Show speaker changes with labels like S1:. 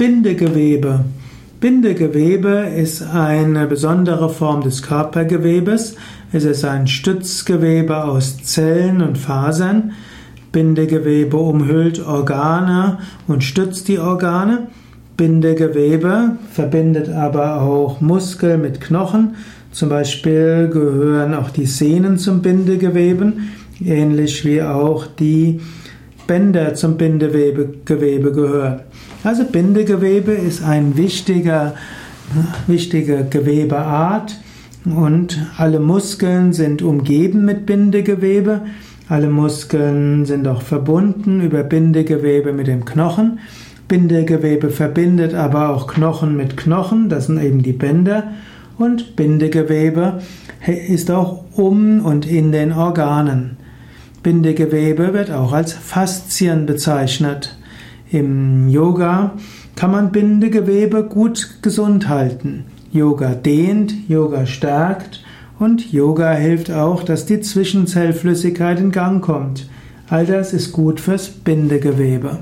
S1: Bindegewebe. Bindegewebe ist eine besondere Form des Körpergewebes. Es ist ein Stützgewebe aus Zellen und Fasern. Bindegewebe umhüllt Organe und stützt die Organe. Bindegewebe verbindet aber auch Muskel mit Knochen. Zum Beispiel gehören auch die Sehnen zum Bindegewebe, ähnlich wie auch die Bänder zum Bindegewebe gehören. Also Bindegewebe ist ein wichtiger, wichtige Gewebeart und alle Muskeln sind umgeben mit Bindegewebe. Alle Muskeln sind auch verbunden über Bindegewebe mit dem Knochen. Bindegewebe verbindet aber auch Knochen mit Knochen, das sind eben die Bänder. Und Bindegewebe ist auch um und in den Organen. Bindegewebe wird auch als Faszien bezeichnet. Im Yoga kann man Bindegewebe gut gesund halten. Yoga dehnt, Yoga stärkt und Yoga hilft auch, dass die Zwischenzellflüssigkeit in Gang kommt. All das ist gut fürs Bindegewebe.